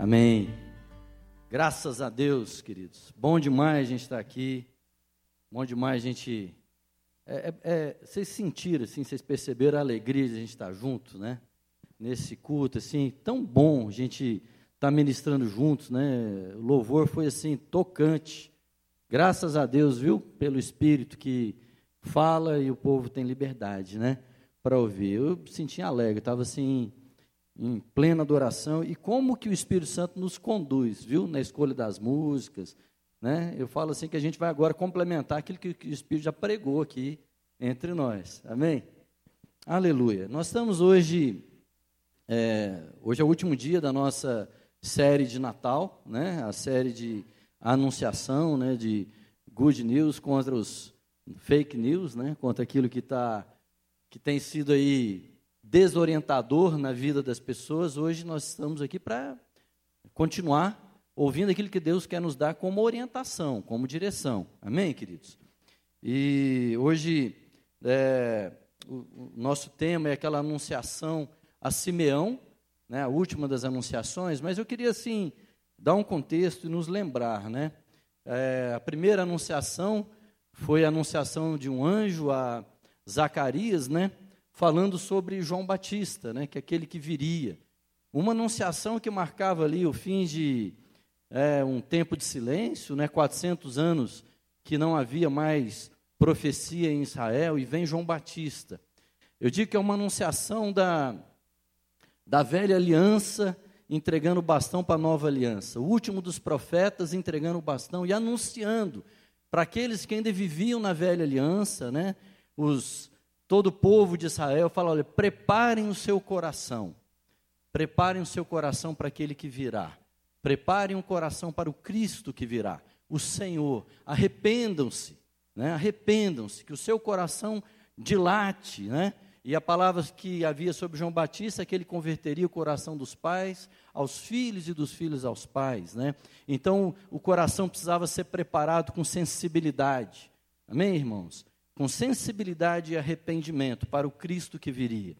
Amém. Graças a Deus, queridos. Bom demais a gente estar aqui. Bom demais a gente. É, é, é, vocês sentiram, assim, vocês perceberam a alegria de a gente estar juntos, né? Nesse culto, assim, tão bom a gente estar tá ministrando juntos, né? O louvor foi, assim, tocante. Graças a Deus, viu? Pelo Espírito que fala e o povo tem liberdade, né? Para ouvir. Eu me senti alegre, estava assim em plena adoração e como que o Espírito Santo nos conduz, viu, na escolha das músicas, né? Eu falo assim que a gente vai agora complementar aquilo que, o Espírito já pregou aqui entre nós, amém? Aleluia. Nós estamos hoje, é, hoje é o último dia da nossa série de Natal, né? A série de anunciação, né? De good news contra os fake news, né? Contra aquilo que está que tem sido aí desorientador na vida das pessoas, hoje nós estamos aqui para continuar ouvindo aquilo que Deus quer nos dar como orientação, como direção. Amém, queridos? E hoje é, o, o, nosso tema é aquela anunciação a Simeão, né, a última das anunciações, mas eu queria assim dar um contexto e nos lembrar, né? É, a primeira anunciação foi a anunciação de um anjo a Zacarias, né? Falando sobre João Batista, né, que é aquele que viria. Uma anunciação que marcava ali o fim de é, um tempo de silêncio, né, 400 anos que não havia mais profecia em Israel, e vem João Batista. Eu digo que é uma anunciação da, da velha aliança entregando o bastão para a nova aliança. O último dos profetas entregando o bastão e anunciando para aqueles que ainda viviam na velha aliança, né, os todo o povo de Israel, fala: olha, preparem o seu coração, preparem o seu coração para aquele que virá, preparem o coração para o Cristo que virá, o Senhor, arrependam-se, né? arrependam-se, que o seu coração dilate, né? E a palavra que havia sobre João Batista é que ele converteria o coração dos pais aos filhos e dos filhos aos pais, né? Então, o coração precisava ser preparado com sensibilidade. Amém, irmãos? Com sensibilidade e arrependimento para o Cristo que viria.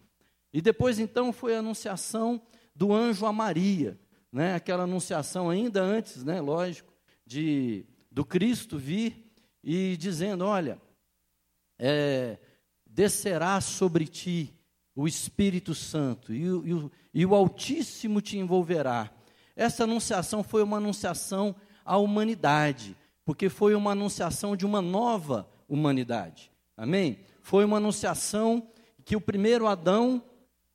E depois então foi a anunciação do anjo a Maria, né? Aquela anunciação ainda antes, né, lógico, de do Cristo vir e dizendo, olha, é, descerá sobre ti o Espírito Santo e e, o, e o Altíssimo te envolverá. Essa anunciação foi uma anunciação à humanidade, porque foi uma anunciação de uma nova humanidade. Amém? Foi uma anunciação que o primeiro Adão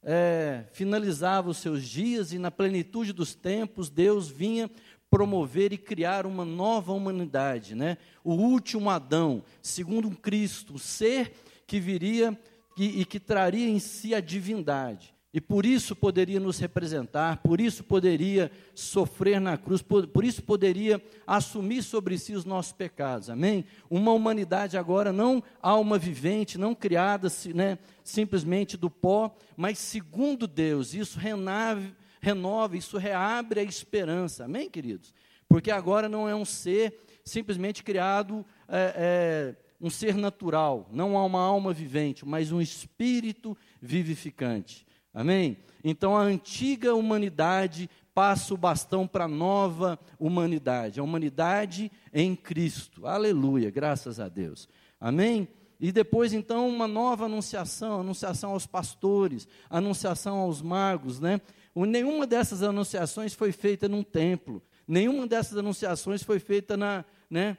é, finalizava os seus dias e na plenitude dos tempos Deus vinha promover e criar uma nova humanidade, né? O último Adão, segundo um Cristo, o ser que viria e, e que traria em si a divindade. E por isso poderia nos representar, por isso poderia sofrer na cruz, por, por, isso poderia assumir sobre si os nossos pecados, amém? Uma humanidade agora não alma vivente, não criada né, simplesmente do pó, mas segundo Deus, isso renave, renova, isso reabre a esperança, amém, queridos? Porque agora não é um ser simplesmente criado, é, é, um ser natural, não há uma alma vivente, mas um espírito vivificante. Amém? Então a antiga humanidade passa o bastão para a nova humanidade, a humanidade em Cristo. Aleluia, graças a Deus. Amém? E depois, então, uma nova anunciação, anunciação aos pastores, anunciação aos magos, né? Nenhuma dessas anunciações foi feita num templo, nenhuma dessas anunciações foi feita na, né,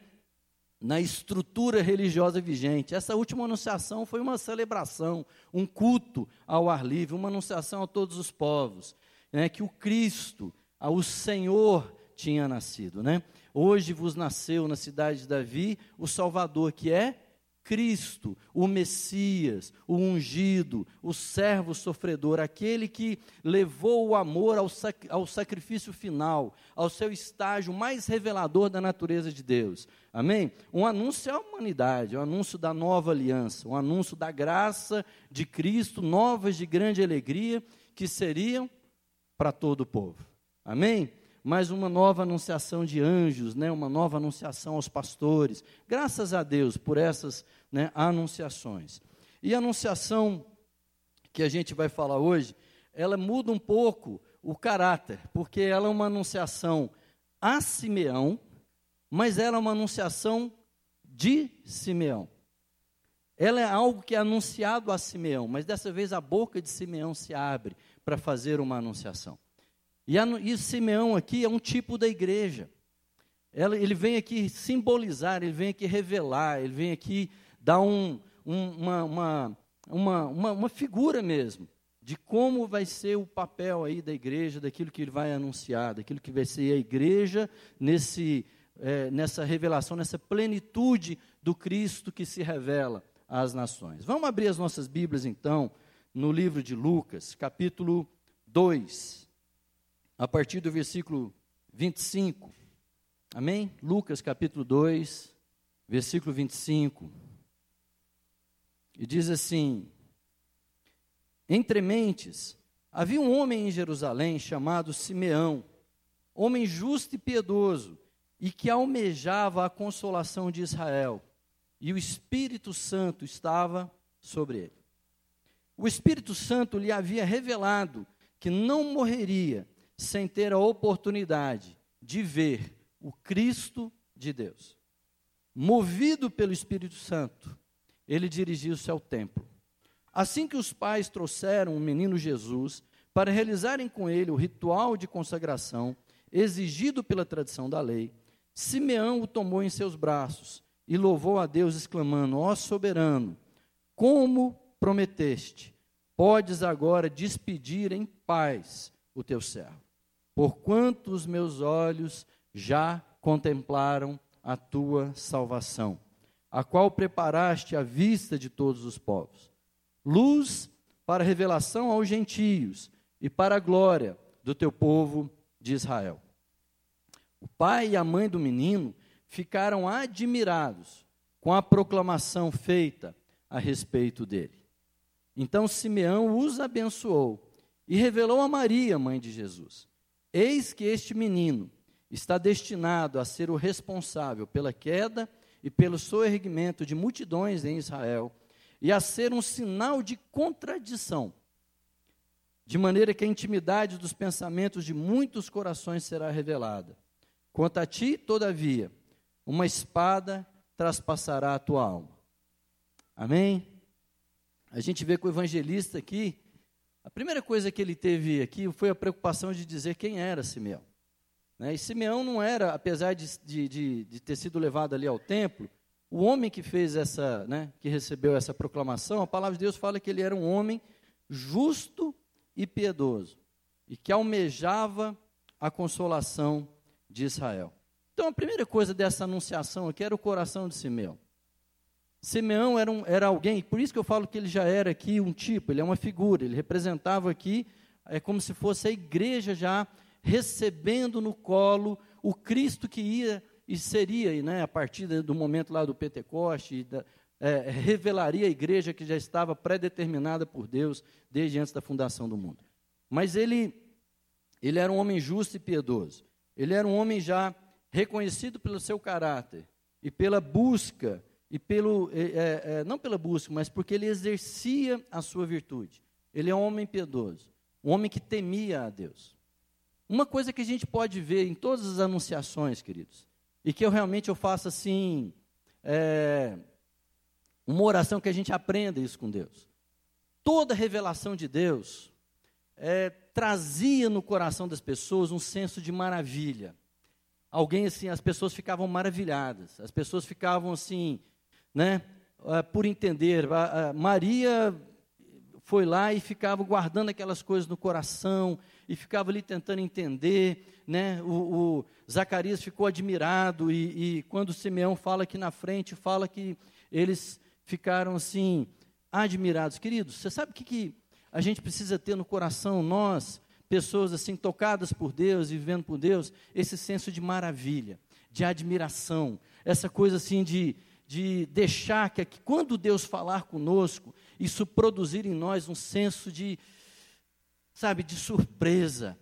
na estrutura religiosa vigente. Essa última anunciação foi uma celebração, um culto ao ar livre, uma anunciação a todos os povos, né, que o Cristo, o Senhor, tinha nascido. Né? Hoje vos nasceu na cidade de Davi o Salvador, que é Cristo, o Messias, o ungido, o servo sofredor, aquele que levou o amor ao, sac ao, sacrifício final, ao seu estágio mais revelador da natureza de Deus. Amém? Um anúncio à humanidade, um anúncio da nova aliança, um anúncio da graça de Cristo, novas de grande alegria, que seriam para todo o povo. Amém? Mais uma nova anunciação de anjos, né, uma nova anunciação aos pastores. Graças a Deus por essas né, anunciações. E a anunciação que a gente vai falar hoje, ela muda um pouco o caráter, porque ela é uma anunciação a Simeão, mas ela é uma anunciação de Simeão. Ela é algo que é anunciado a Simeão, mas dessa vez a boca de Simeão se abre para fazer uma anunciação. E, a, e Simeão aqui é um tipo da igreja. Ela, ele vem aqui simbolizar, ele vem aqui revelar, ele vem aqui dar um, um, uma, uma, uma, uma, figura mesmo de como vai ser o papel aí da igreja, daquilo que ele vai anunciar, daquilo que vai ser a igreja nesse, é, nessa revelação, nessa plenitude do Cristo que se revela às nações. Vamos abrir as nossas Bíblias então no livro de Lucas, capítulo 2, a partir do versículo 25. Amém? Lucas capítulo 2, versículo 25. E diz assim: entre mentes, havia um homem em Jerusalém chamado Simeão, homem justo e piedoso, e que almejava a consolação de Israel, e o Espírito Santo estava sobre ele. O Espírito Santo lhe havia revelado que não morreria sem ter a oportunidade de ver o Cristo de Deus. Movido pelo Espírito Santo, ele dirigiu-se ao templo Assim que os pais trouxeram o menino Jesus para realizarem com ele o ritual de consagração exigido pela tradição da lei, Simeão o tomou em seus braços e louvou a Deus, exclamando: Ó soberano, como prometeste, podes agora despedir em paz o teu servo, porquanto os meus olhos já contemplaram a tua salvação, a qual preparaste à vista de todos os povos luz para revelação aos gentios e para a glória do teu povo de Israel. O pai e a mãe do menino ficaram admirados com a proclamação feita a respeito dele. Então Simeão os abençoou e revelou a Maria, mãe de Jesus: Eis que este menino está destinado a ser o responsável pela queda e pelo soerguimento de multidões em Israel e a ser um sinal de contradição, de maneira que a intimidade dos pensamentos de muitos corações será revelada. Quanto a ti, todavia, uma espada traspassará a tua alma. Amém? A gente vê que o evangelista aqui, a primeira coisa que ele teve aqui foi a preocupação de dizer quem era Simeão. Né? E Simeão não era, apesar de, de, de, ter sido levado ali ao templo, o homem que fez essa, né, que recebeu essa proclamação, a palavra de Deus fala que ele era um homem justo e piedoso e que almejava a consolação de Israel. Então, a primeira coisa dessa anunciação aqui era o coração de Simeão. Simeão era, um, era alguém, por isso que eu falo que ele já era aqui um tipo, ele é uma figura, ele representava aqui, é como se fosse a igreja já recebendo no colo o Cristo que ia e seria, né, a partir do momento lá do Pentecoste, da, é, revelaria a igreja que já estava predeterminada por Deus desde antes da fundação do mundo. Mas ele, ele era um homem justo e piedoso. Ele era um homem já reconhecido pelo seu caráter e pela busca e pelo é, é, é não pela busca, mas porque ele exercia a sua virtude. Ele é um homem piedoso, um homem que temia a Deus. Uma coisa que a gente pode ver em todas as anunciações, queridos, e que eu realmente eu faça assim, é, uma oração que a gente aprenda isso com Deus. Toda revelação de Deus é, trazia no coração das pessoas um senso de maravilha. Alguém assim, as pessoas ficavam maravilhadas, as pessoas ficavam assim, né, é, por entender. Maria foi lá e ficava guardando aquelas coisas no coração e ficava ali tentando entender, né? O, o Zacarias ficou admirado e, e, quando Simeão fala aqui na frente, fala que eles ficaram assim admirados. Queridos, você sabe o que, que a gente precisa ter no coração, nós, pessoas assim tocadas por Deus e vivendo por Deus, esse senso de maravilha, de admiração, essa coisa assim de de deixar que, quando Deus falar conosco, isso produzir em nós um senso de, sabe, de surpresa.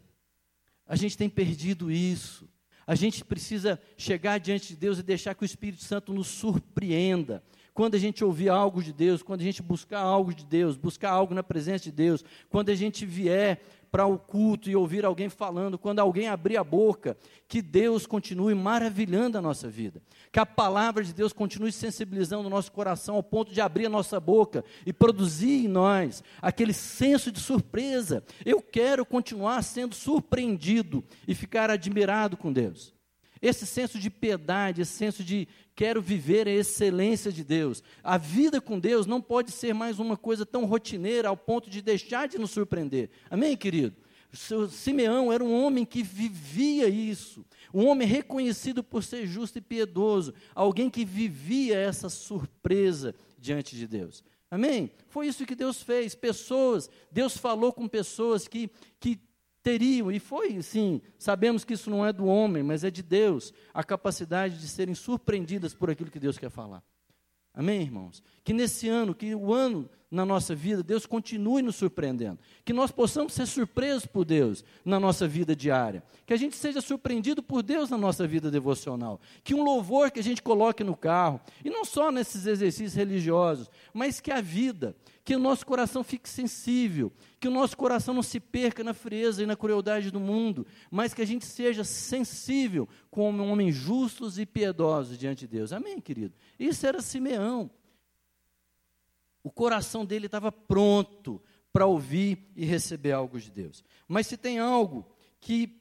A gente tem perdido isso. A gente precisa chegar diante de Deus e deixar que o Espírito Santo nos surpreenda quando a gente ouvir algo de Deus, quando a gente buscar algo de Deus, buscar algo na presença de Deus, quando a gente vier para o culto e ouvir alguém falando, quando alguém abrir a boca, que Deus continue maravilhando a nossa vida, que a palavra de Deus continue sensibilizando o nosso coração ao ponto de abrir a nossa boca e produzir em nós aquele senso de surpresa. Eu quero continuar sendo surpreendido e ficar admirado com Deus. Esse senso de piedade, esse senso de quero viver a excelência de Deus. A vida com Deus não pode ser mais uma coisa tão rotineira ao ponto de deixar de nos surpreender. Amém, querido? Simeão era um homem que vivia isso, um homem reconhecido por ser justo e piedoso, alguém que vivia essa surpresa diante de Deus. Amém? Foi isso que Deus fez. Pessoas, Deus falou com pessoas que, que teriam, e foi sim, sabemos que isso não é do homem, mas é de Deus, a capacidade de serem surpreendidas por aquilo que Deus quer falar. Amém, irmãos? Que nesse ano, que o ano na nossa vida, Deus continue nos surpreendendo. Que nós possamos ser surpresos por Deus na nossa vida diária. Que a gente seja surpreendido por Deus na nossa vida devocional. Que um louvor que a gente coloque no carro, e não só nesses exercícios religiosos, mas que a vida, que o nosso coração fique sensível, que o nosso coração não se perca na frieza e na crueldade do mundo, mas que a gente seja sensível como homens justos e piedosos diante de Deus. Amém, querido? Isso era Simeão. O coração dele estava pronto para ouvir e receber algo de Deus. Mas se tem algo que,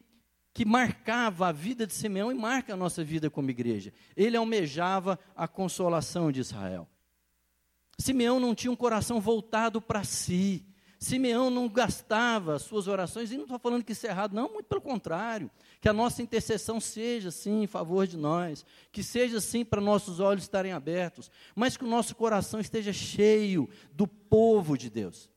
que marcava a vida de Simeão e marca a nossa vida como igreja, ele almejava a consolação de Israel. Simeão não tinha um coração voltado para si. Simeão não gastava suas orações, e não estou falando que isso é errado, não, muito pelo contrário. Que a nossa intercessão seja, sim, em favor de nós, que seja, sim, para nossos olhos estarem abertos, mas que o nosso coração esteja cheio do povo de Deus.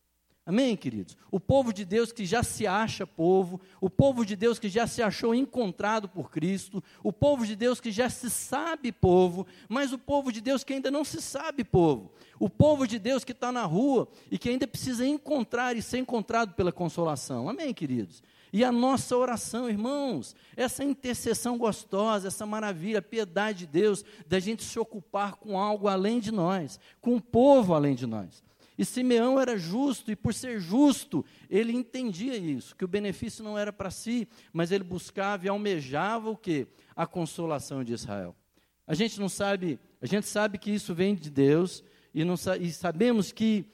Amém, queridos? O povo de Deus que já se acha povo, o povo de Deus que já se achou encontrado por Cristo, o povo de Deus que já se sabe povo, mas o povo de Deus que ainda não se sabe povo, o povo de Deus que está na rua e que ainda precisa encontrar e ser encontrado pela consolação. Amém, queridos? E a nossa oração, irmãos, essa intercessão gostosa, essa maravilha, a piedade de Deus, da gente se ocupar com algo além de nós, com o povo além de nós. E Simeão era justo, e por ser justo, ele entendia isso, que o benefício não era para si, mas ele buscava e almejava o que? A consolação de Israel. A gente não sabe, a gente sabe que isso vem de Deus, e, não, e sabemos que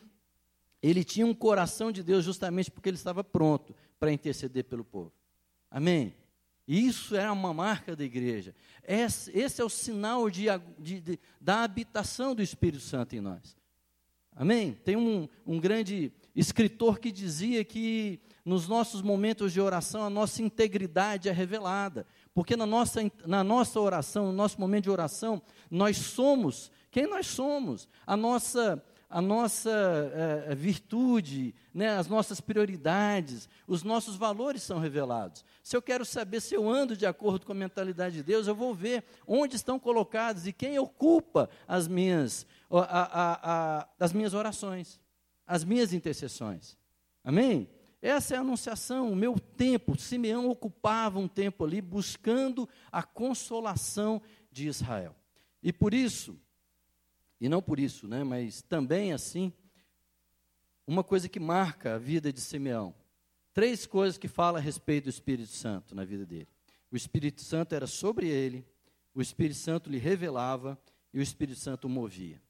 ele tinha um coração de Deus justamente porque ele estava pronto para interceder pelo povo. Amém? Isso é uma marca da igreja. Esse, esse é o sinal de, de, de, da habitação do Espírito Santo em nós. Amém? Tem um, um grande escritor que dizia que nos nossos momentos de oração a nossa integridade é revelada. Porque na nossa, na nossa oração, no nosso momento de oração, nós somos quem nós somos, a nossa, a nossa é, virtude, né, as nossas prioridades, os nossos valores são revelados. Se eu quero saber se eu ando de acordo com a mentalidade de Deus, eu vou ver onde estão colocados e quem ocupa as minhas a, a, a, as minhas orações, as minhas intercessões. Amém? Essa é a anunciação, o meu tempo. Simeão ocupava um tempo ali buscando a consolação de Israel. E por isso, e não por isso, né, mas também assim, uma coisa que marca a vida de Simeão. Três coisas que fala a respeito do Espírito Santo na vida dele. O Espírito Santo era sobre ele, o Espírito Santo lhe revelava e o Espírito Santo o movia.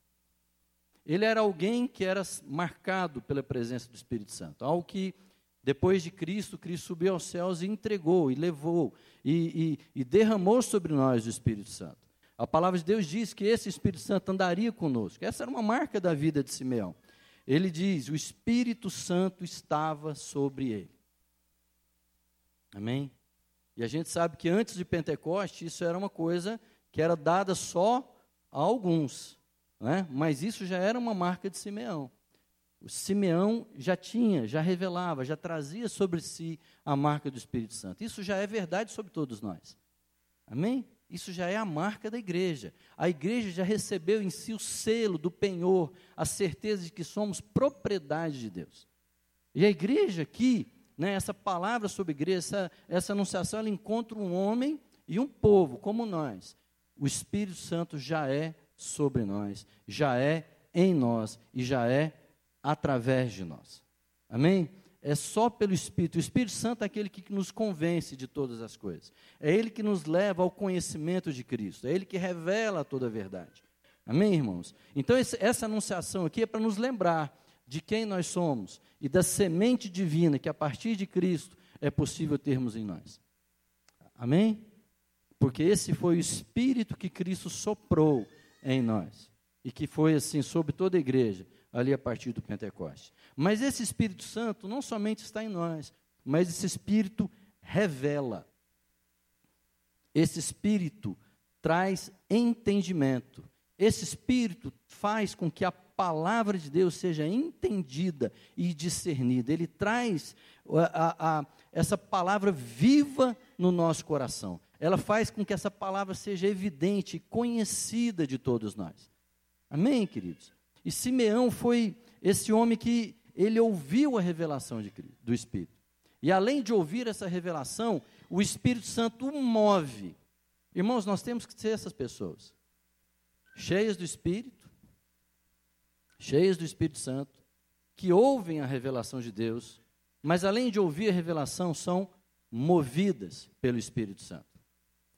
Ele era alguém que era marcado pela presença do Espírito Santo, algo que depois de Cristo, Cristo subiu aos céus e entregou, e levou, e, e, e derramou sobre nós o Espírito Santo. A palavra de Deus diz que esse Espírito Santo andaria conosco. Essa era uma marca da vida de Simeão. Ele diz: o Espírito Santo estava sobre ele. Amém? E a gente sabe que antes de Pentecoste, isso era uma coisa que era dada só a alguns. Né? Mas isso já era uma marca de Simeão. O Simeão já tinha, já revelava, já trazia sobre si a marca do Espírito Santo. Isso já é verdade sobre todos nós. Amém? Isso já é a marca da igreja. A igreja já recebeu em si o selo do penhor, a certeza de que somos propriedade de Deus. E a igreja aqui, né, essa palavra sobre igreja, essa, essa anunciação, ela encontra um homem e um povo como nós. O Espírito Santo já é sobre nós, já é em nós e já é através de nós. Amém? É só pelo Espírito. O Espírito Santo é aquele que nos convence de todas as coisas. É ele que nos leva ao conhecimento de Cristo. É ele que revela toda a verdade. Amém, irmãos? Então, esse, essa anunciação aqui é para nos lembrar de quem nós somos e da semente divina que a partir de Cristo é possível termos em nós. Amém? Porque esse foi o Espírito que Cristo soprou em nós e que foi assim sobre toda a igreja ali a partir do Pentecoste. Mas esse Espírito Santo não somente está em nós, mas esse Espírito revela. Esse Espírito traz entendimento. Esse Espírito faz com que a palavra de Deus seja entendida e discernida. Ele traz a, a, essa palavra viva no nosso coração. Ela faz com que essa palavra seja evidente e conhecida de todos nós. Amém, queridos? E Simeão foi esse homem que ele ouviu a revelação de, do Espírito. E além de ouvir essa revelação, o Espírito Santo o move. Irmãos, nós temos que ser essas pessoas, cheias do Espírito, cheias do Espírito Santo, que ouvem a revelação de Deus, mas além de ouvir a revelação, são movidas pelo Espírito Santo.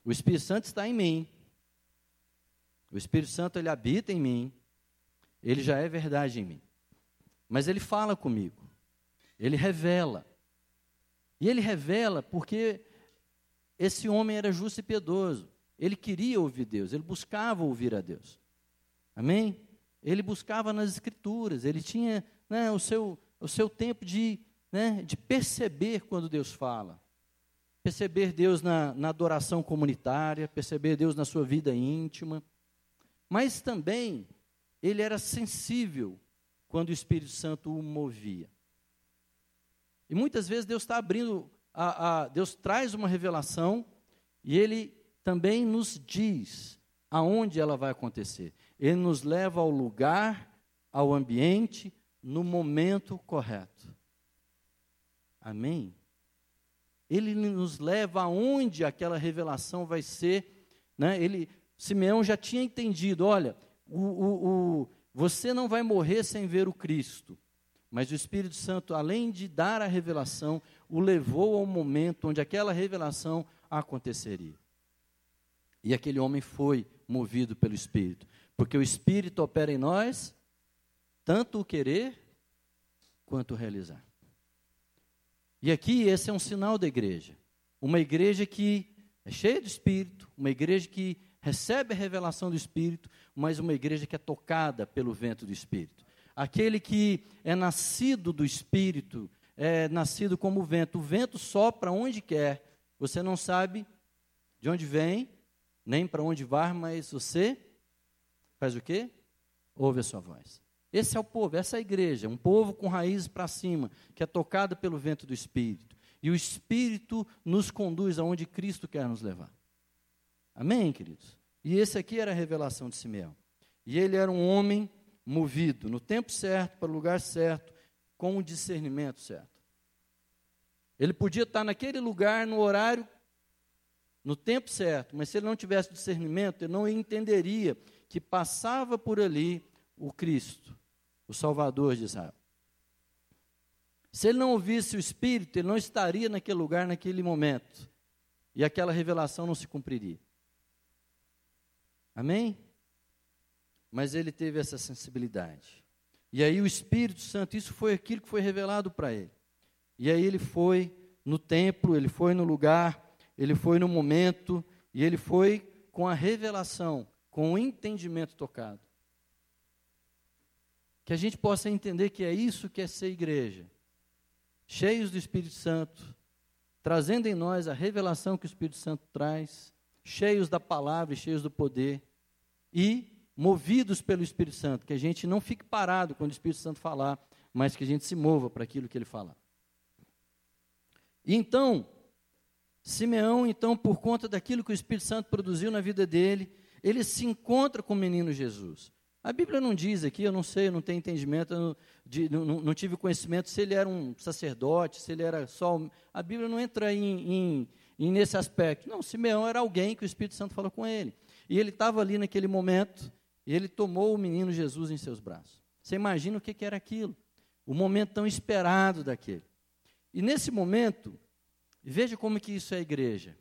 O Espírito Santo está em mim. O Espírito Santo ele habita em mim. Ele já é verdade em mim. Mas ele fala comigo. Ele revela. E ele revela porque esse homem era justo e piedoso. Ele queria ouvir Deus, ele buscava ouvir a Deus. Amém? Ele buscava nas Escrituras, ele tinha né, o, seu, o seu tempo de, né, de perceber quando Deus fala. Perceber Deus na, na adoração comunitária, perceber Deus na sua vida íntima. Mas também ele era sensível quando o Espírito Santo o movia. E muitas vezes Deus está abrindo, a, a, Deus traz uma revelação e Ele também nos diz aonde ela vai acontecer. Ele nos leva ao lugar, ao ambiente, no momento correto. Amém? Ele nos leva aonde aquela revelação vai ser. Né? Ele, Simeão já tinha entendido, olha, o, o, o, você não vai morrer sem ver o Cristo. Mas o Espírito Santo, além de dar a revelação, o levou ao momento onde aquela revelação aconteceria. E aquele homem foi movido pelo Espírito, porque o Espírito opera em nós tanto o querer quanto o realizar. E aqui esse é um sinal da igreja. Uma igreja que é cheia de Espírito, uma igreja que recebe a revelação do Espírito, mas uma igreja que é tocada pelo vento do Espírito. Aquele que é nascido do Espírito, é nascido como o vento. O vento sopra onde quer. Você não sabe de onde vem, nem para onde vai, mas você faz o quê? Ouve a sua voz. Esse é o povo, essa é a igreja, um povo com raízes para cima, que é tocado pelo vento do Espírito. E o Espírito nos conduz aonde Cristo quer nos levar. Amém, queridos? E esse aqui era a revelação de Simeão. E ele era um homem movido no tempo certo, para o lugar certo, com o discernimento certo. Ele podia estar naquele lugar, no horário, no tempo certo, mas se ele não tivesse discernimento, ele não entenderia que passava por ali o Cristo, o Salvador de Israel. Se ele não ouvisse o Espírito, ele não estaria naquele lugar, naquele momento. E aquela revelação não se cumpriria. Amém? Mas ele teve essa sensibilidade. E aí o Espírito Santo, isso foi aquilo que foi revelado para ele. E aí ele foi no templo, ele foi no lugar, ele foi no momento, e ele foi com a revelação, com o entendimento tocado. Que a gente possa entender que é isso que é ser igreja. Cheios do Espírito Santo, trazendo em nós a revelação que o Espírito Santo traz, cheios da palavra e cheios do poder, e movidos pelo Espírito Santo, que a gente não fique parado quando o Espírito Santo falar, mas que a gente se mova para aquilo que ele falar. E então, Simeão, então, por conta daquilo que o Espírito Santo produziu na vida dele, ele se encontra com o menino Jesus. A Bíblia não diz aqui, eu não sei, eu não tenho entendimento, não, de, não, não, tive conhecimento se ele era um sacerdote, se ele era só. A Bíblia não entra em, em, em nesse aspecto. Não, Simeão era alguém que o Espírito Santo falou com ele. E ele estava ali naquele momento, E ele tomou o menino Jesus em seus braços. Você imagina o que, que era aquilo? O momento tão esperado daquele. E nesse momento, veja como que isso é a igreja.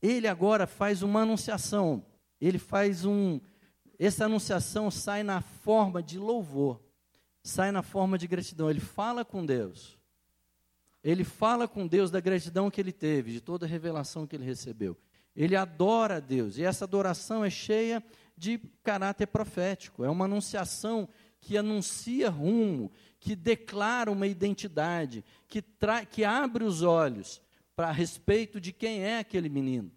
Ele agora faz uma anunciação. Ele faz um. Essa anunciação sai na forma de louvor, sai na forma de gratidão. Ele fala com Deus. Ele fala com Deus da gratidão que ele teve, de toda a revelação que ele recebeu. Ele adora a Deus, e essa adoração é cheia de caráter profético, é uma anunciação que anuncia rumo, que declara uma identidade, que, que abre os olhos para respeito de quem é aquele menino.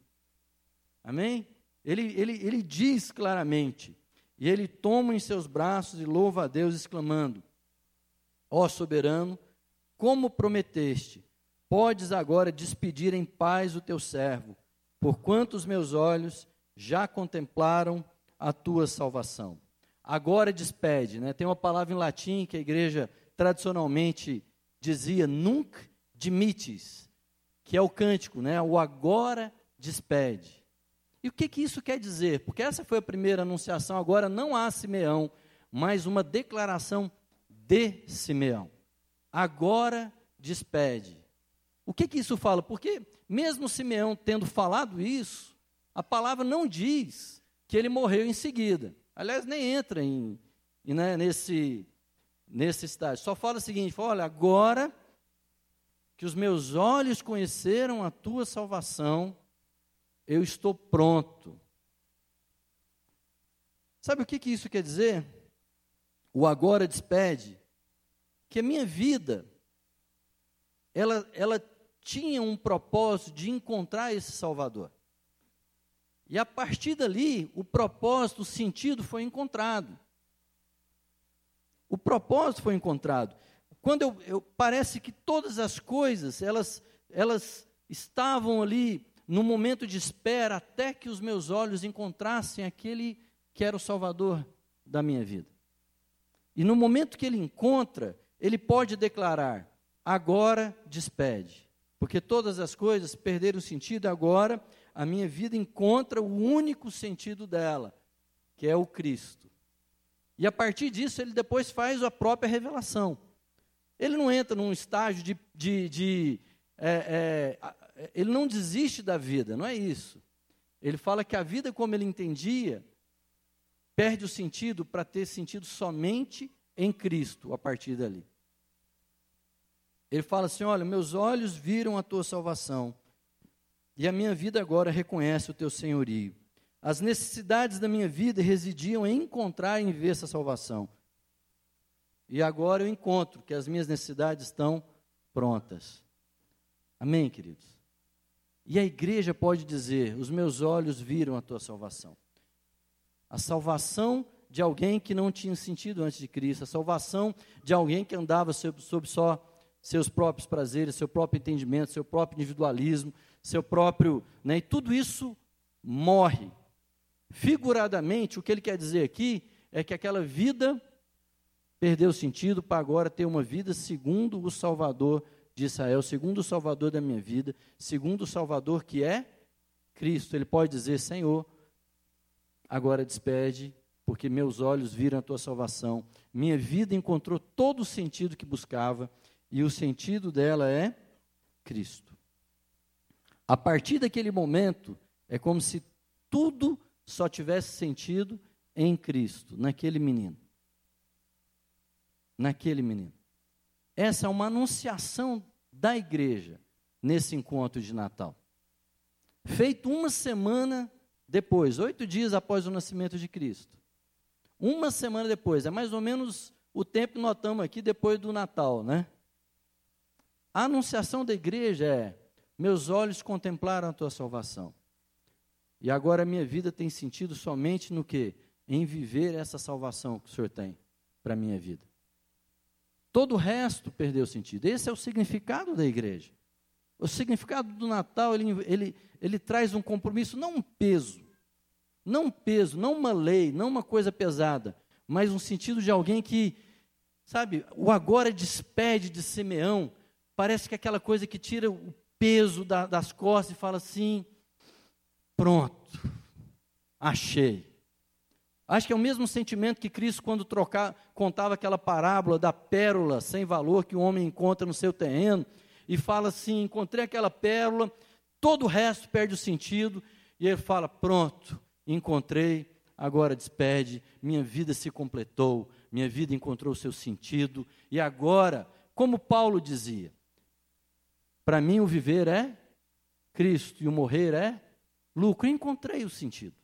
Amém? Ele, ele, ele diz claramente, e ele toma em seus braços e louva a Deus, exclamando: Ó soberano, como prometeste, podes agora despedir em paz o teu servo, porquanto os meus olhos já contemplaram a tua salvação. Agora despede, né? Tem uma palavra em latim que a igreja tradicionalmente dizia nunc dimitis, que é o cântico, né? O agora despede. E o que, que isso quer dizer? Porque essa foi a primeira anunciação, agora não há Simeão, mas uma declaração de Simeão agora despede. O que, que isso fala? Porque, mesmo Simeão tendo falado isso, a palavra não diz que ele morreu em seguida. Aliás, nem entra em, né, nesse, nesse estágio. Só fala o seguinte: fala, olha, agora que os meus olhos conheceram a tua salvação, eu estou pronto. Sabe o que, que isso quer dizer? O agora despede que a minha vida ela, ela tinha um propósito de encontrar esse Salvador. E a partir dali, o propósito, o sentido foi encontrado. O propósito foi encontrado. Quando eu, eu parece que todas as coisas, elas, elas estavam ali no momento de espera até que os meus olhos encontrassem aquele que era o Salvador da minha vida. E no momento que ele encontra, ele pode declarar: agora despede, porque todas as coisas perderam sentido, agora a minha vida encontra o único sentido dela, que é o Cristo. E a partir disso, ele depois faz a própria revelação. Ele não entra num estágio de. de, de é, é, ele não desiste da vida, não é isso. Ele fala que a vida como ele entendia perde o sentido para ter sentido somente em Cristo a partir dali. Ele fala assim: Olha, meus olhos viram a tua salvação, e a minha vida agora reconhece o teu senhorio. As necessidades da minha vida residiam em encontrar e ver essa salvação. E agora eu encontro que as minhas necessidades estão prontas. Amém, queridos? E a igreja pode dizer: Os meus olhos viram a tua salvação. A salvação de alguém que não tinha sentido antes de Cristo, a salvação de alguém que andava sob, sob só seus próprios prazeres, seu próprio entendimento, seu próprio individualismo, seu próprio. Né, e tudo isso morre. Figuradamente, o que ele quer dizer aqui é que aquela vida perdeu sentido para agora ter uma vida segundo o Salvador de Israel, segundo o Salvador da minha vida, segundo o Salvador que é Cristo. Ele pode dizer: Senhor, agora despede porque meus olhos viram a tua salvação, minha vida encontrou todo o sentido que buscava, e o sentido dela é Cristo. A partir daquele momento, é como se tudo só tivesse sentido em Cristo, naquele menino. Naquele menino. Essa é uma anunciação da igreja nesse encontro de Natal. Feito uma semana depois, oito dias após o nascimento de Cristo. Uma semana depois, é mais ou menos o tempo que nós aqui depois do Natal, né? A anunciação da igreja é: meus olhos contemplaram a tua salvação. E agora a minha vida tem sentido somente no que? Em viver essa salvação que o Senhor tem para a minha vida. Todo o resto perdeu sentido. Esse é o significado da igreja. O significado do Natal, ele, ele, ele traz um compromisso, não um peso, não um peso, não uma lei, não uma coisa pesada, mas um sentido de alguém que, sabe, o agora despede de Simeão, parece que é aquela coisa que tira o peso da, das costas e fala assim: pronto, achei. Acho que é o mesmo sentimento que Cristo, quando trocar, contava aquela parábola da pérola sem valor que o homem encontra no seu terreno, e fala assim: encontrei aquela pérola, todo o resto perde o sentido, e ele fala: pronto, encontrei, agora despede, minha vida se completou, minha vida encontrou seu sentido, e agora, como Paulo dizia, para mim o viver é Cristo e o morrer é lucro. Encontrei o sentido.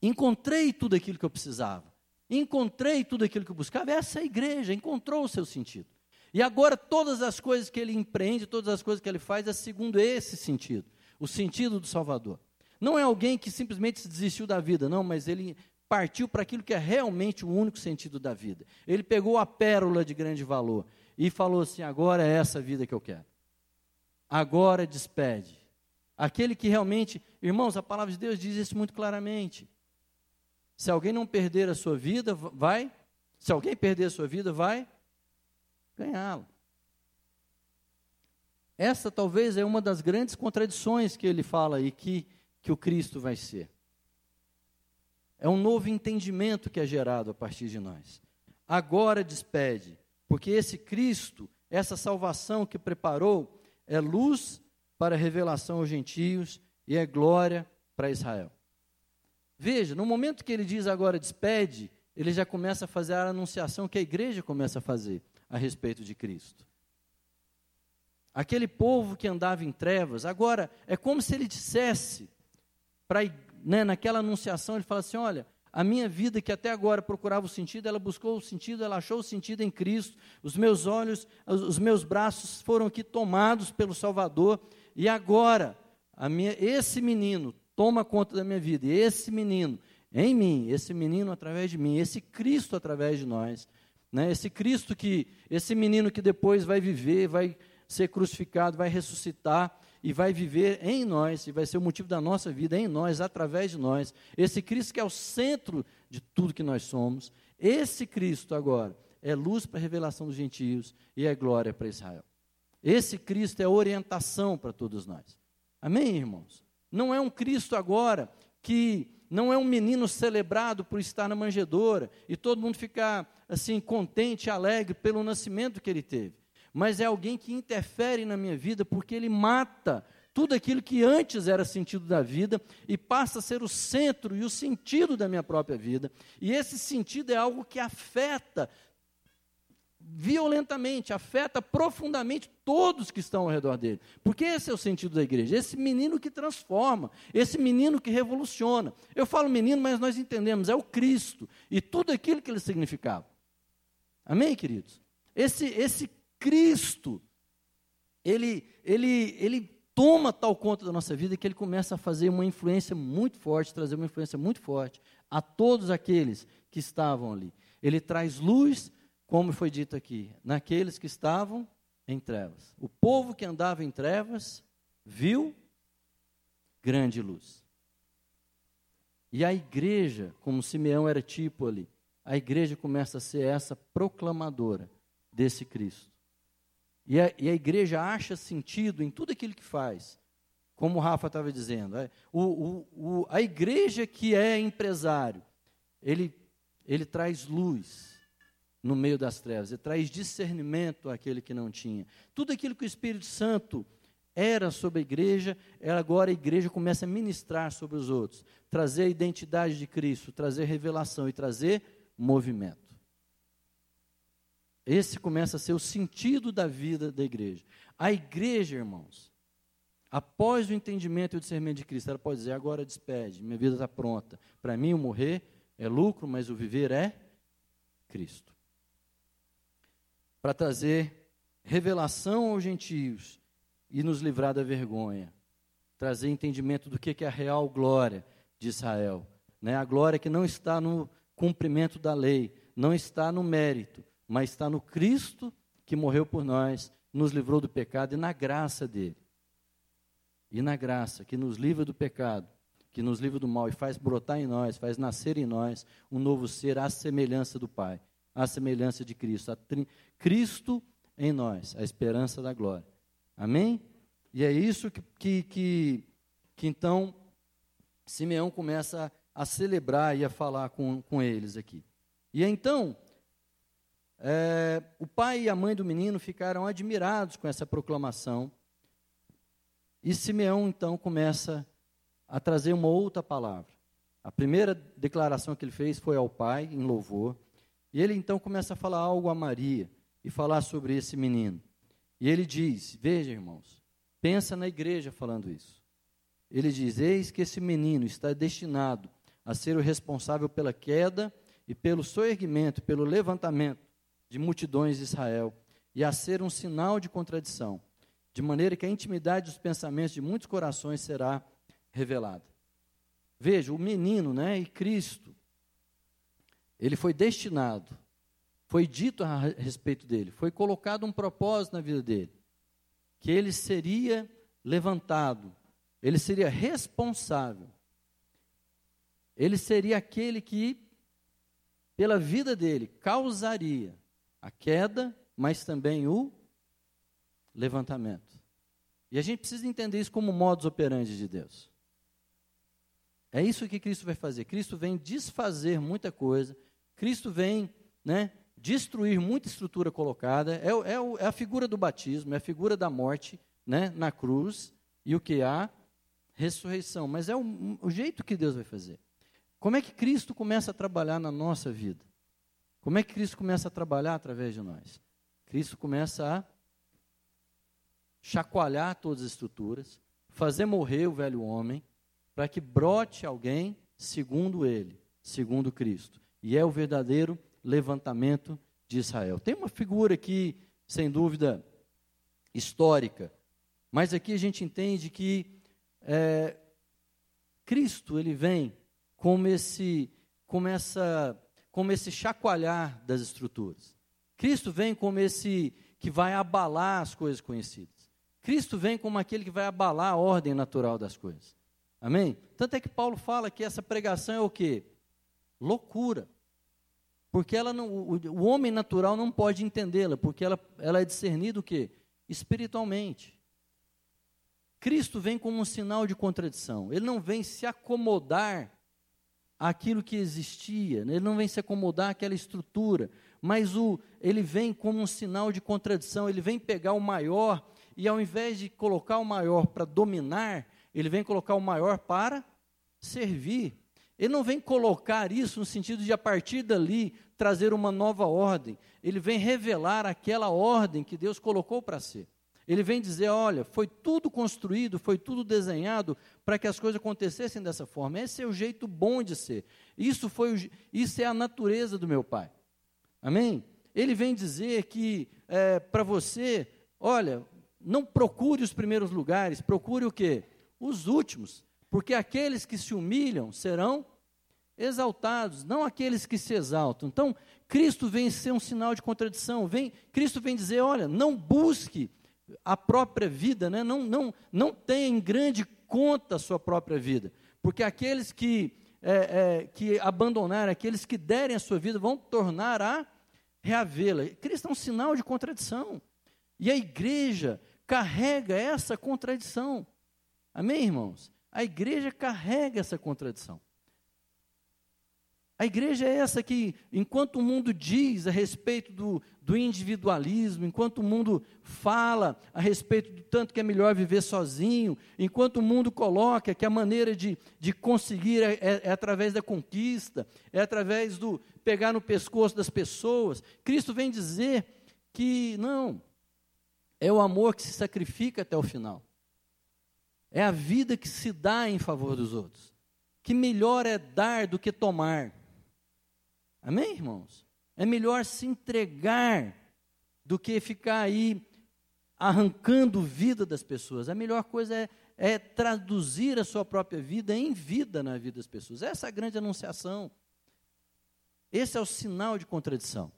Encontrei tudo aquilo que eu precisava. Encontrei tudo aquilo que eu buscava. Essa é a igreja, encontrou o seu sentido. E agora todas as coisas que ele empreende, todas as coisas que ele faz, é segundo esse sentido, o sentido do Salvador. Não é alguém que simplesmente desistiu da vida, não, mas ele partiu para aquilo que é realmente o único sentido da vida. Ele pegou a pérola de grande valor e falou assim: agora é essa vida que eu quero. Agora despede. Aquele que realmente, irmãos, a palavra de Deus diz isso muito claramente. Se alguém não perder a sua vida, vai. Se alguém perder a sua vida, vai ganhá-la. Essa talvez é uma das grandes contradições que ele fala aí que, que o Cristo vai ser. É um novo entendimento que é gerado a partir de nós. Agora despede, porque esse Cristo, essa salvação que preparou, é luz para a revelação aos gentios e é glória para Israel. Veja, no momento que ele diz agora despede, ele já começa a fazer a anunciação que a igreja começa a fazer a respeito de Cristo. Aquele povo que andava em trevas, agora é como se ele dissesse, para né, naquela anunciação, ele fala assim: olha, a minha vida que até agora procurava o sentido, ela buscou o sentido, ela achou o sentido em Cristo. Os meus olhos, os meus braços foram aqui tomados pelo Salvador. E agora, minha, esse menino toma conta da minha vida. Esse menino em mim, esse menino através de mim, esse Cristo através de nós, né? esse Cristo que, esse menino que depois vai viver, vai ser crucificado, vai ressuscitar e vai viver em nós, e vai ser o motivo da nossa vida em nós, através de nós. Esse Cristo que é o centro de tudo que nós somos, esse Cristo agora é luz para a revelação dos gentios e é glória para Israel. Esse Cristo é orientação para todos nós. Amém, irmãos? Não é um Cristo agora que não é um menino celebrado por estar na manjedoura e todo mundo ficar assim contente, alegre pelo nascimento que ele teve, mas é alguém que interfere na minha vida porque ele mata tudo aquilo que antes era sentido da vida e passa a ser o centro e o sentido da minha própria vida. E esse sentido é algo que afeta violentamente, afeta profundamente todos que estão ao redor dele. Porque esse é o sentido da igreja, esse menino que transforma, esse menino que revoluciona. Eu falo menino, mas nós entendemos, é o Cristo e tudo aquilo que ele significava. Amém, queridos? Esse, esse Cristo, ele, ele, ele toma tal conta da nossa vida que ele começa a fazer uma influência muito forte, trazer uma influência muito forte a todos aqueles que estavam ali. Ele traz luz como foi dito aqui, naqueles que estavam em trevas. O povo que andava em trevas viu grande luz. E a igreja, como Simeão era tipo ali, a igreja começa a ser essa proclamadora desse Cristo. E a, e a igreja acha sentido em tudo aquilo que faz. Como o Rafa estava dizendo, é, o, o, o, a igreja que é empresário, ele, ele traz luz, no meio das trevas, e traz discernimento àquele que não tinha. Tudo aquilo que o Espírito Santo era sobre a igreja, agora a igreja começa a ministrar sobre os outros, trazer a identidade de Cristo, trazer revelação e trazer movimento. Esse começa a ser o sentido da vida da igreja. A igreja, irmãos, após o entendimento e o discernimento de Cristo, ela pode dizer: agora despede, minha vida está pronta. Para mim, o morrer é lucro, mas o viver é Cristo para trazer revelação aos gentios e nos livrar da vergonha, trazer entendimento do que é a real glória de Israel, né? A glória que não está no cumprimento da lei, não está no mérito, mas está no Cristo que morreu por nós, nos livrou do pecado e na graça dele. E na graça que nos livra do pecado, que nos livra do mal e faz brotar em nós, faz nascer em nós um novo ser à semelhança do Pai à semelhança de Cristo. Cristo em nós, a esperança da glória. Amém? E é isso que, que, que, que então Simeão começa a celebrar e a falar com, com eles aqui. E então, é, o pai e a mãe do menino ficaram admirados com essa proclamação. E Simeão então começa a trazer uma outra palavra. A primeira declaração que ele fez foi ao pai, em louvor. E ele então começa a falar algo a Maria e falar sobre esse menino. E ele diz: Veja, irmãos, pensa na igreja falando isso. Ele diz: Eis que esse menino está destinado a ser o responsável pela queda e pelo soerguimento, pelo levantamento de multidões de Israel, e a ser um sinal de contradição, de maneira que a intimidade dos pensamentos de muitos corações será revelada. Veja, o menino, né, e Cristo, ele foi destinado, foi dito a respeito dele, foi colocado um propósito na vida dele, que ele seria levantado, ele seria responsável, ele seria aquele que, pela vida dele, causaria a queda, mas também o levantamento. E a gente precisa entender isso como modus operandi de Deus. É isso que Cristo vai fazer. Cristo vem desfazer muita coisa. Cristo vem né, destruir muita estrutura colocada. É, é, é, a figura do batismo, é a figura da morte né, na cruz. E o que há? Ressurreição. Mas é o, o jeito que Deus vai fazer. Como é que Cristo começa a trabalhar na nossa vida? Como é que Cristo começa a trabalhar através de nós? Cristo começa a chacoalhar todas as estruturas, fazer morrer o velho homem, para que brote alguém segundo ele, segundo Cristo. E é o verdadeiro levantamento de Israel. Tem uma figura aqui, sem dúvida, histórica, mas aqui a gente entende que é, Cristo ele vem como esse, como essa, como esse chacoalhar das estruturas. Cristo vem como esse que vai abalar as coisas conhecidas. Cristo vem como aquele que vai abalar a ordem natural das coisas. Amém? Tanto é que Paulo fala que essa pregação é o quê? Loucura. Porque ela não, o, o homem natural não pode entendê-la, porque ela, ela é discernida o quê? Espiritualmente. Cristo vem como um sinal de contradição. Ele não vem se acomodar àquilo que existia, né? ele não vem se acomodar àquela estrutura, mas o, ele vem como um sinal de contradição. Ele vem pegar o maior e, ao invés de colocar o maior para dominar, ele vem colocar o maior para servir. Ele não vem colocar isso no sentido de, a partir dali, trazer uma nova ordem. Ele vem revelar aquela ordem que Deus colocou para ser. Ele vem dizer: olha, foi tudo construído, foi tudo desenhado para que as coisas acontecessem dessa forma. Esse é o jeito bom de ser. Isso, foi, isso é a natureza do meu Pai. Amém? Ele vem dizer que é, para você, olha, não procure os primeiros lugares, procure o quê? os últimos, porque aqueles que se humilham serão exaltados, não aqueles que se exaltam. Então, Cristo vem ser um sinal de contradição. Vem, Cristo vem dizer, olha, não busque a própria vida, né? não, não, não tenha em grande conta a sua própria vida, porque aqueles que, é, é, que abandonarem, aqueles que derem a sua vida, vão tornar a reavê-la. Cristo é um sinal de contradição. E a igreja carrega essa contradição. Amém, irmãos? A igreja carrega essa contradição. A igreja é essa que, enquanto o mundo diz a respeito do, do, individualismo, enquanto o mundo fala a respeito do tanto que é melhor viver sozinho, enquanto o mundo coloca que a maneira de, de conseguir é, é, é através da conquista, é através do pegar no pescoço das pessoas, Cristo vem dizer que não, é o amor que se sacrifica até o final. É a vida que se dá em favor dos outros. Que melhor é dar do que tomar. Amém, irmãos? É melhor se entregar do que ficar aí arrancando vida das pessoas. A melhor coisa é, é traduzir a sua própria vida em vida na vida das pessoas. Essa é a grande anunciação. Esse é o sinal de contradição.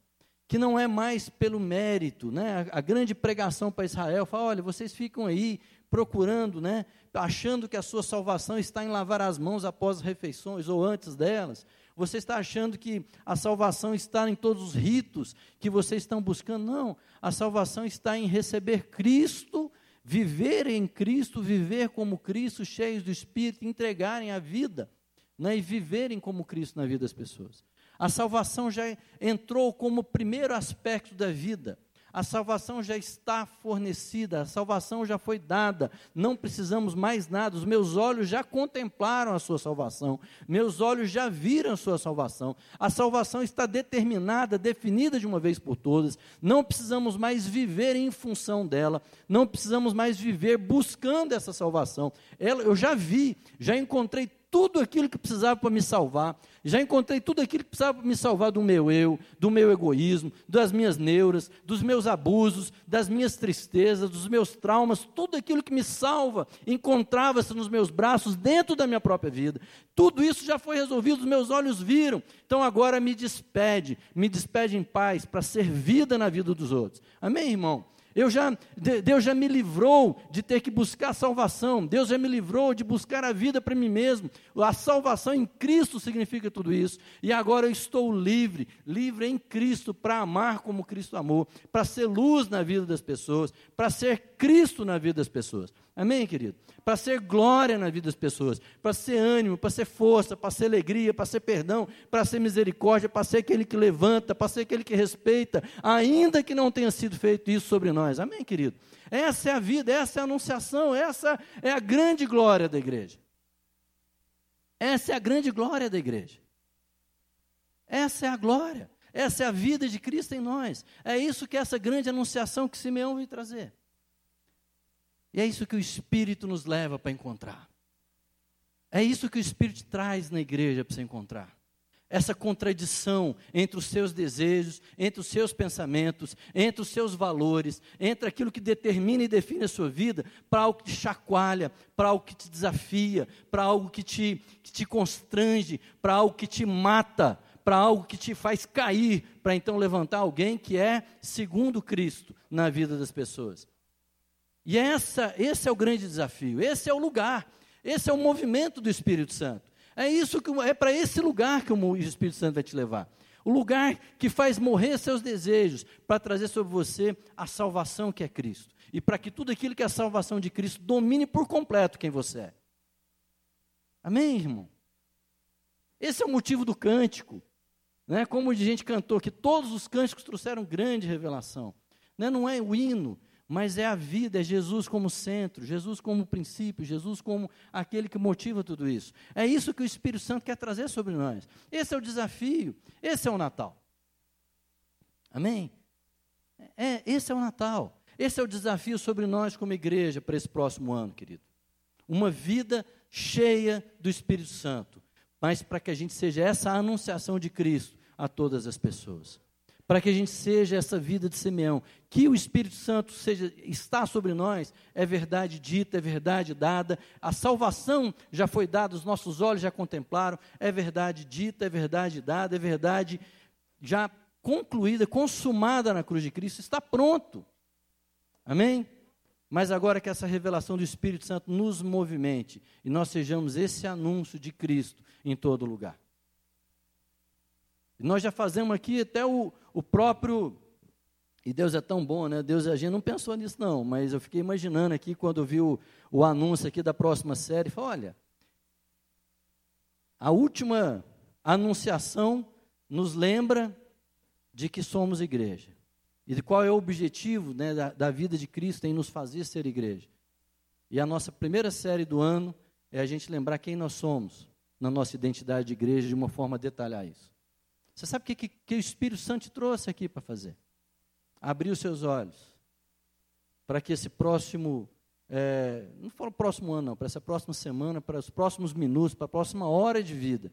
Que não é mais pelo mérito, né? A, a grande pregação para Israel fala: olha, vocês ficam aí procurando, né, achando que a sua salvação está em lavar as mãos após as refeições ou antes delas. Você está achando que a salvação está em todos os ritos que vocês estão buscando? Não, a salvação está em receber Cristo, viver em Cristo, viver como Cristo, cheios do Espírito, entregarem a vida né, e viverem como Cristo na vida das pessoas. A salvação já entrou como primeiro aspecto da vida. A salvação já está fornecida, a salvação já foi dada, não precisamos mais nada. Os meus olhos já contemplaram a sua salvação, meus olhos já viram a sua salvação. A salvação está determinada, definida de uma vez por todas. Não precisamos mais viver em função dela, não precisamos mais viver buscando essa salvação. Ela, eu já vi, já encontrei tudo aquilo que precisava para me salvar. Já encontrei tudo aquilo que precisava para me salvar do meu eu, do meu egoísmo, das minhas neuras, dos meus abusos, das minhas tristezas, dos meus traumas. Tudo aquilo que me salva encontrava-se nos meus braços, dentro da minha própria vida. Tudo isso já foi resolvido, os meus olhos viram. Então agora me despede, me despede em paz para ser vida na vida dos outros. Amém, irmão? Eu já, Deus já me livrou de ter que buscar salvação. Deus já me livrou de buscar a vida para mim mesmo. A salvação em Cristo significa tudo isso. E agora eu estou livre, livre em Cristo para amar como Cristo amou, para ser luz na vida das pessoas, para ser Cristo na vida das pessoas. Amém, querido? Para ser glória na vida das pessoas, para ser ânimo, para ser força, para ser alegria, para ser perdão, para ser misericórdia, para ser aquele que levanta, para ser aquele que respeita, ainda que não tenha sido feito isso sobre nós. Amém, querido? Essa é a vida, essa é a anunciação, essa é a grande glória da igreja. Essa é a grande glória da igreja. Essa é a glória. Essa é a vida de Cristo em nós. É isso que é essa grande anunciação que Simeão veio trazer. E é isso que o Espírito nos leva para encontrar. É isso que o Espírito traz na igreja para você encontrar. Essa contradição entre os seus desejos, entre os seus pensamentos, entre os seus valores, entre aquilo que determina e define a sua vida, para algo que te chacoalha, para algo que te desafia, para algo que te, que te constrange, para algo que te mata, para algo que te faz cair, para então levantar alguém que é segundo Cristo na vida das pessoas. E essa, esse é o grande desafio, esse é o lugar, esse é o movimento do Espírito Santo. É isso que é para esse lugar que o Espírito Santo vai te levar. O lugar que faz morrer seus desejos para trazer sobre você a salvação que é Cristo. E para que tudo aquilo que é a salvação de Cristo domine por completo quem você é. Amém, irmão? Esse é o motivo do cântico. Né? Como a gente cantou, que todos os cânticos trouxeram grande revelação. Né? Não é o hino, mas é a vida, é Jesus como centro, Jesus como princípio, Jesus como aquele que motiva tudo isso. É isso que o Espírito Santo quer trazer sobre nós. Esse é o desafio, esse é o Natal. Amém? É, esse é o Natal. Esse é o desafio sobre nós como igreja para esse próximo ano, querido. Uma vida cheia do Espírito Santo, mas para que a gente seja essa anunciação de Cristo a todas as pessoas para que a gente seja essa vida de Simeão, que o Espírito Santo seja está sobre nós, é verdade dita, é verdade dada, a salvação já foi dada, os nossos olhos já contemplaram, é verdade dita, é verdade dada, é verdade já concluída, consumada na cruz de Cristo, está pronto. Amém? Mas agora que essa revelação do Espírito Santo nos movimente e nós sejamos esse anúncio de Cristo em todo lugar. Nós já fazemos aqui até o, o próprio. E Deus é tão bom, né? Deus, a gente não pensou nisso, não, mas eu fiquei imaginando aqui quando vi o, o anúncio aqui da próxima série. Falei, olha, a última anunciação nos lembra de que somos igreja. E de qual é o objetivo né, da, da vida de Cristo em nos fazer ser igreja. E a nossa primeira série do ano é a gente lembrar quem nós somos na nossa identidade de igreja de uma forma a detalhar isso. Você sabe o que, que, que o Espírito Santo trouxe aqui para fazer? Abrir os seus olhos. Para que esse próximo, é, não falo próximo ano, não, para essa próxima semana, para os próximos minutos, para a próxima hora de vida,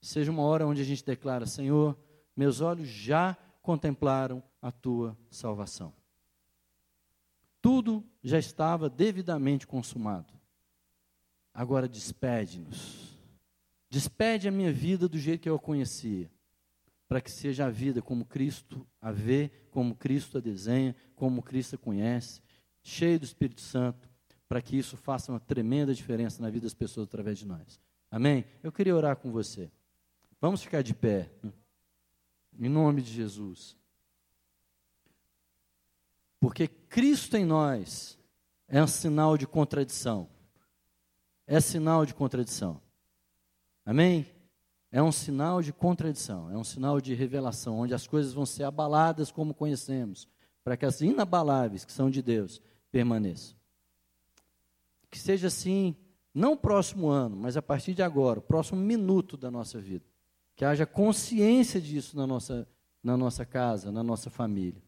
seja uma hora onde a gente declara: Senhor, meus olhos já contemplaram a tua salvação. Tudo já estava devidamente consumado. Agora despede-nos. Despede a minha vida do jeito que eu a conhecia para que seja a vida como Cristo a vê, como Cristo a desenha, como Cristo a conhece, cheio do Espírito Santo, para que isso faça uma tremenda diferença na vida das pessoas através de nós. Amém? Eu queria orar com você. Vamos ficar de pé. Em nome de Jesus. Porque Cristo em nós é um sinal de contradição. É sinal de contradição. Amém? É um sinal de contradição, é um sinal de revelação, onde as coisas vão ser abaladas como conhecemos, para que as inabaláveis, que são de Deus, permaneçam. Que seja assim, não o próximo ano, mas a partir de agora, o próximo minuto da nossa vida. Que haja consciência disso na nossa, na nossa casa, na nossa família.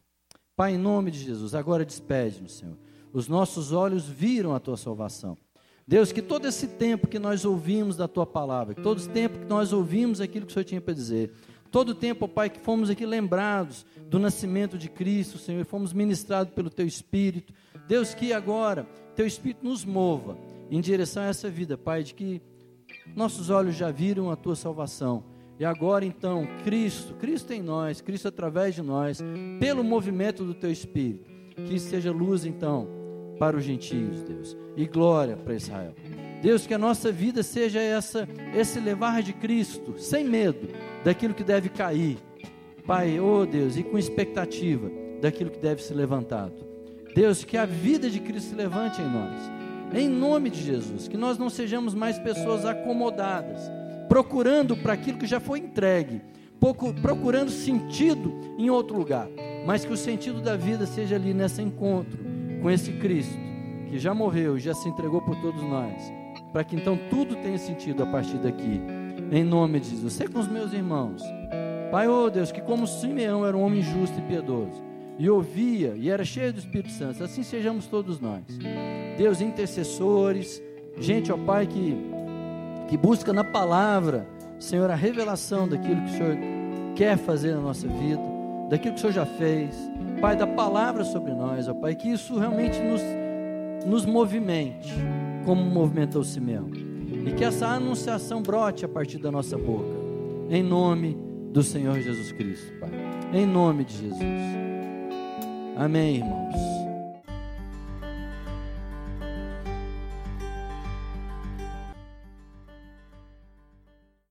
Pai, em nome de Jesus, agora despede-nos, Senhor. Os nossos olhos viram a tua salvação. Deus, que todo esse tempo que nós ouvimos da tua palavra, que todo esse tempo que nós ouvimos aquilo que o Senhor tinha para dizer, todo o tempo, Pai, que fomos aqui lembrados do nascimento de Cristo, Senhor, fomos ministrados pelo teu Espírito. Deus, que agora teu Espírito nos mova em direção a essa vida, Pai, de que nossos olhos já viram a tua salvação. E agora então, Cristo, Cristo em nós, Cristo através de nós, pelo movimento do teu Espírito, que seja luz então para os gentios, Deus, e glória para Israel. Deus, que a nossa vida seja essa, esse levar de Cristo, sem medo daquilo que deve cair. Pai, oh Deus, e com expectativa daquilo que deve ser levantado. Deus, que a vida de Cristo se levante em nós. Em nome de Jesus, que nós não sejamos mais pessoas acomodadas, procurando para aquilo que já foi entregue, procurando sentido em outro lugar, mas que o sentido da vida seja ali nesse encontro com esse Cristo, que já morreu, já se entregou por todos nós, para que então tudo tenha sentido a partir daqui, em nome de Jesus. Sei com os meus irmãos, Pai, oh Deus, que como Simeão era um homem justo e piedoso, e ouvia e era cheio do Espírito Santo, assim sejamos todos nós. Deus, intercessores, gente, ó Pai, que, que busca na palavra, Senhor, a revelação daquilo que o Senhor quer fazer na nossa vida, daquilo que o Senhor já fez, Pai, da palavra sobre nós, ó Pai, que isso realmente nos, nos movimente, como movimentou Simeão, e que essa anunciação brote a partir da nossa boca, em nome do Senhor Jesus Cristo, Pai, em nome de Jesus. Amém, irmãos.